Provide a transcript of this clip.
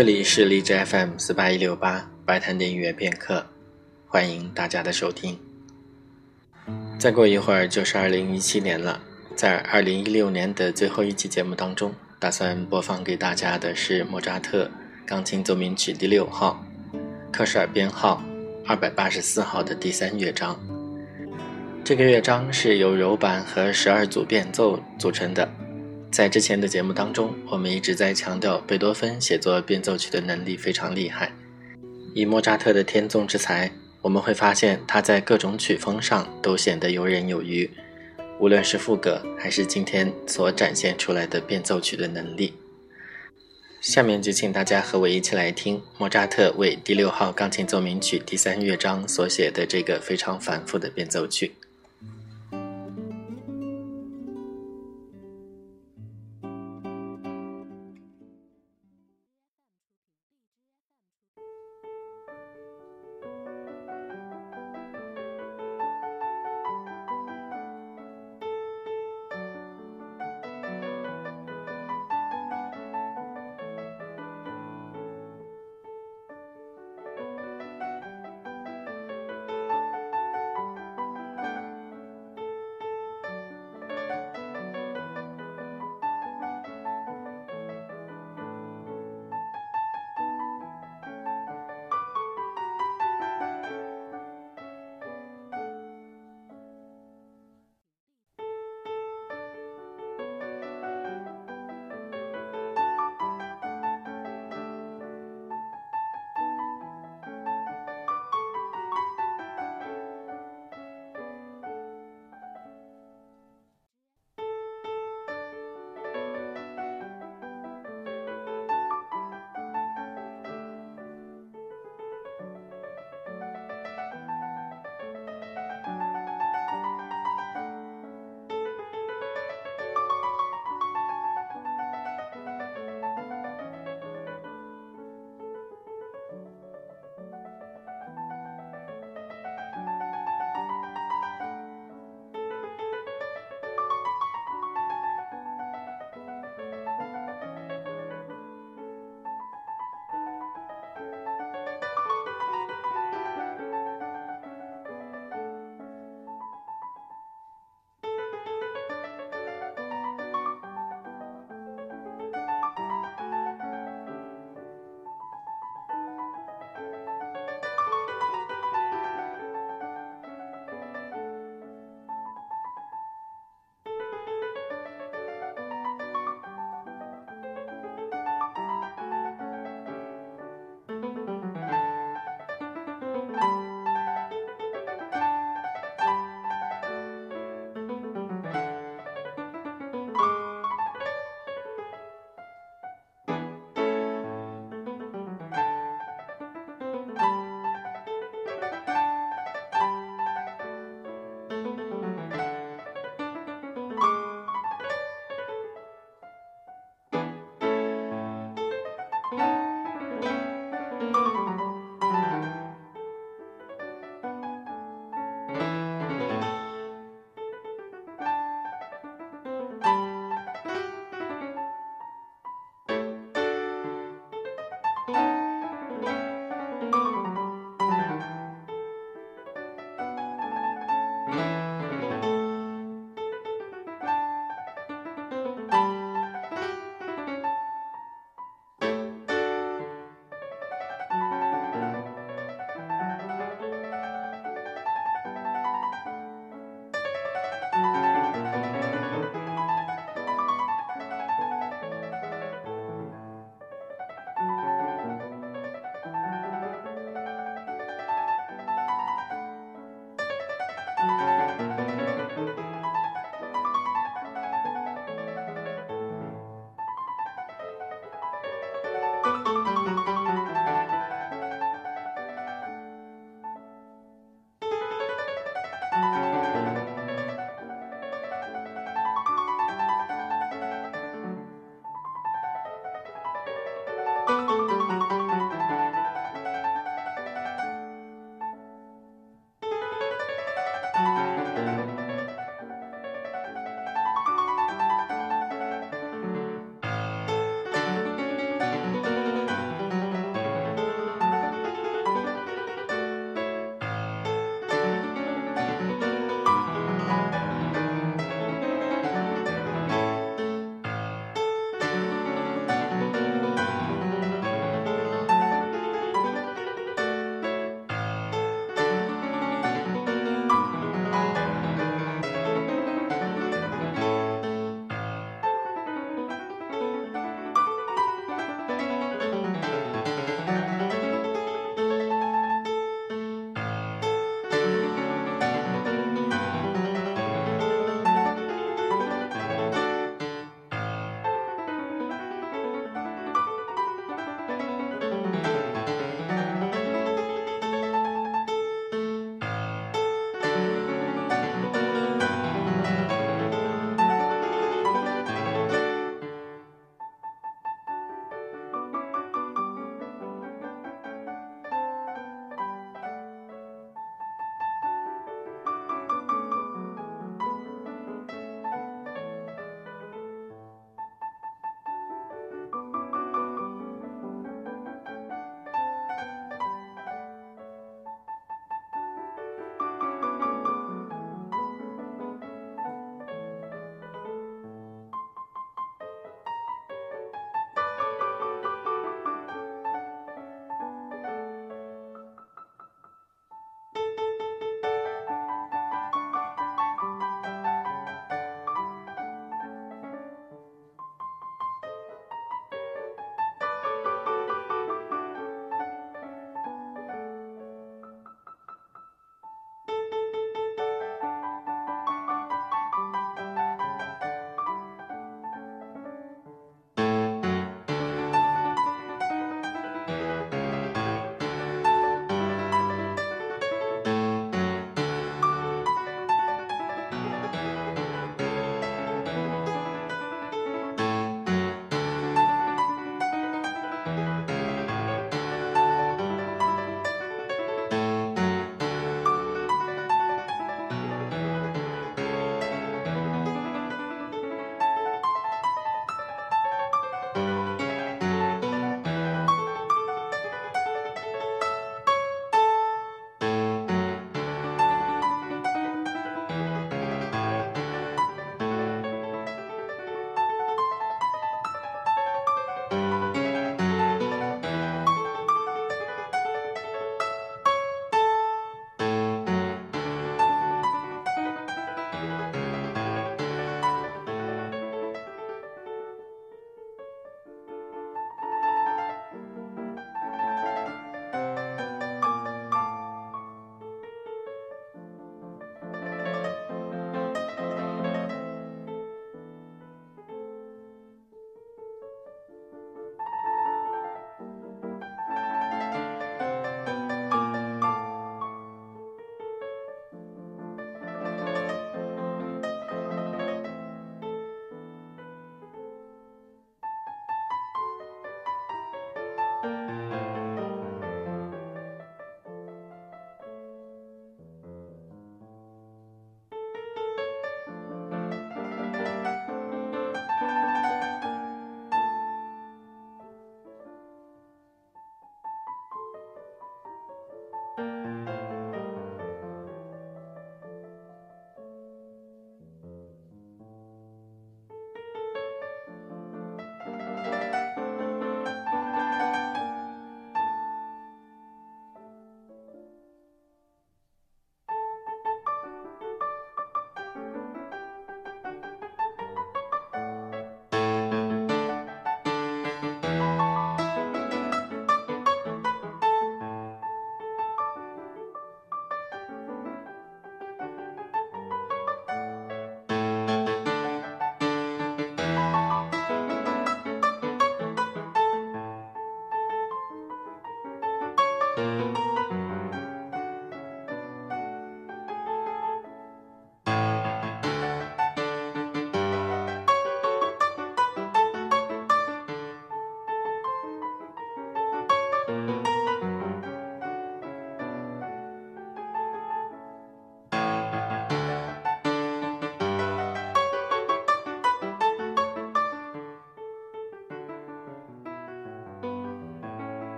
这里是荔枝 FM 四八一六八白谈的音乐片刻，欢迎大家的收听。再过一会儿就是二零一七年了，在二零一六年的最后一期节目当中，打算播放给大家的是莫扎特钢琴奏鸣曲第六号，科舍尔编号二百八十四号的第三乐章。这个乐章是由柔板和十二组变奏组成的。在之前的节目当中，我们一直在强调贝多芬写作变奏曲的能力非常厉害。以莫扎特的天纵之才，我们会发现他在各种曲风上都显得游刃有余，无论是副歌还是今天所展现出来的变奏曲的能力。下面就请大家和我一起来听莫扎特为第六号钢琴奏鸣曲第三乐章所写的这个非常繁复的变奏曲。